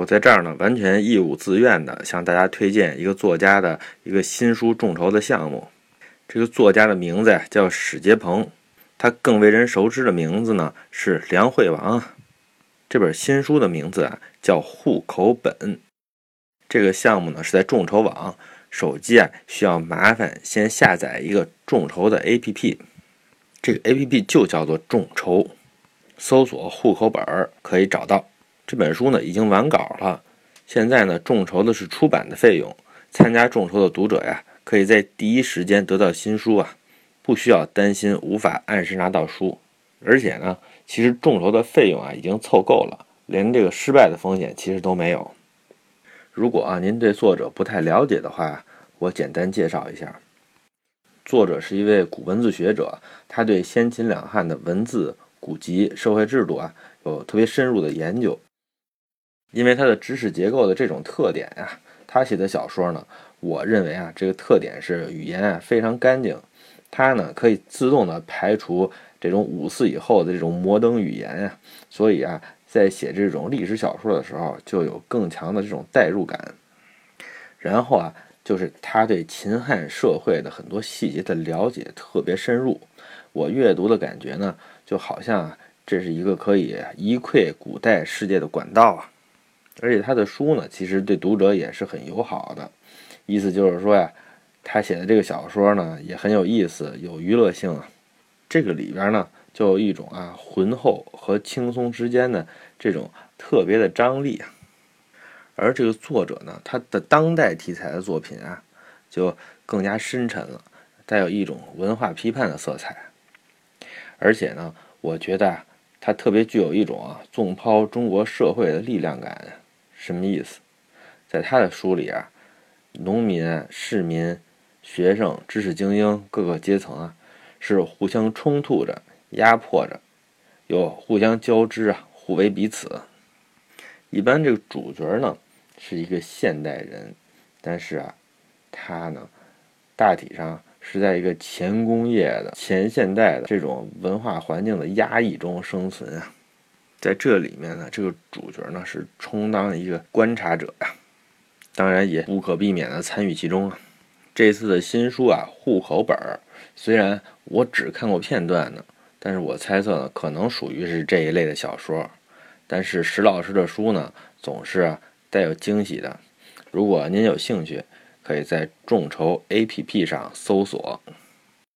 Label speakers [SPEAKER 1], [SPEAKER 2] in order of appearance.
[SPEAKER 1] 我在这儿呢，完全义务自愿的向大家推荐一个作家的一个新书众筹的项目。这个作家的名字叫史杰鹏，他更为人熟知的名字呢是梁惠王。这本新书的名字啊叫户口本。这个项目呢是在众筹网，手机啊需要麻烦先下载一个众筹的 APP，这个 APP 就叫做众筹，搜索户口本可以找到。这本书呢已经完稿了，现在呢众筹的是出版的费用。参加众筹的读者呀，可以在第一时间得到新书啊，不需要担心无法按时拿到书。而且呢，其实众筹的费用啊已经凑够了，连这个失败的风险其实都没有。如果啊您对作者不太了解的话，我简单介绍一下。作者是一位古文字学者，他对先秦两汉的文字、古籍、社会制度啊有特别深入的研究。因为它的知识结构的这种特点呀，他写的小说呢，我认为啊，这个特点是语言啊非常干净，它呢可以自动的排除这种五四以后的这种摩登语言呀，所以啊，在写这种历史小说的时候，就有更强的这种代入感。然后啊，就是他对秦汉社会的很多细节的了解特别深入，我阅读的感觉呢，就好像，这是一个可以一窥古代世界的管道啊。而且他的书呢，其实对读者也是很友好的，意思就是说呀，他写的这个小说呢也很有意思，有娱乐性啊。这个里边呢就有一种啊浑厚和轻松之间的这种特别的张力啊。而这个作者呢，他的当代题材的作品啊，就更加深沉了，带有一种文化批判的色彩。而且呢，我觉得啊，他特别具有一种啊纵抛中国社会的力量感。什么意思？在他的书里啊，农民、市民、学生、知识精英各个阶层啊，是互相冲突着、压迫着，有互相交织啊，互为彼此。一般这个主角呢是一个现代人，但是啊，他呢大体上是在一个前工业的、前现代的这种文化环境的压抑中生存啊。在这里面呢，这个主角呢是充当一个观察者呀，当然也无可避免的参与其中啊。这次的新书啊，户口本，虽然我只看过片段呢，但是我猜测呢，可能属于是这一类的小说。但是石老师的书呢，总是带有惊喜的。如果您有兴趣，可以在众筹 APP 上搜索。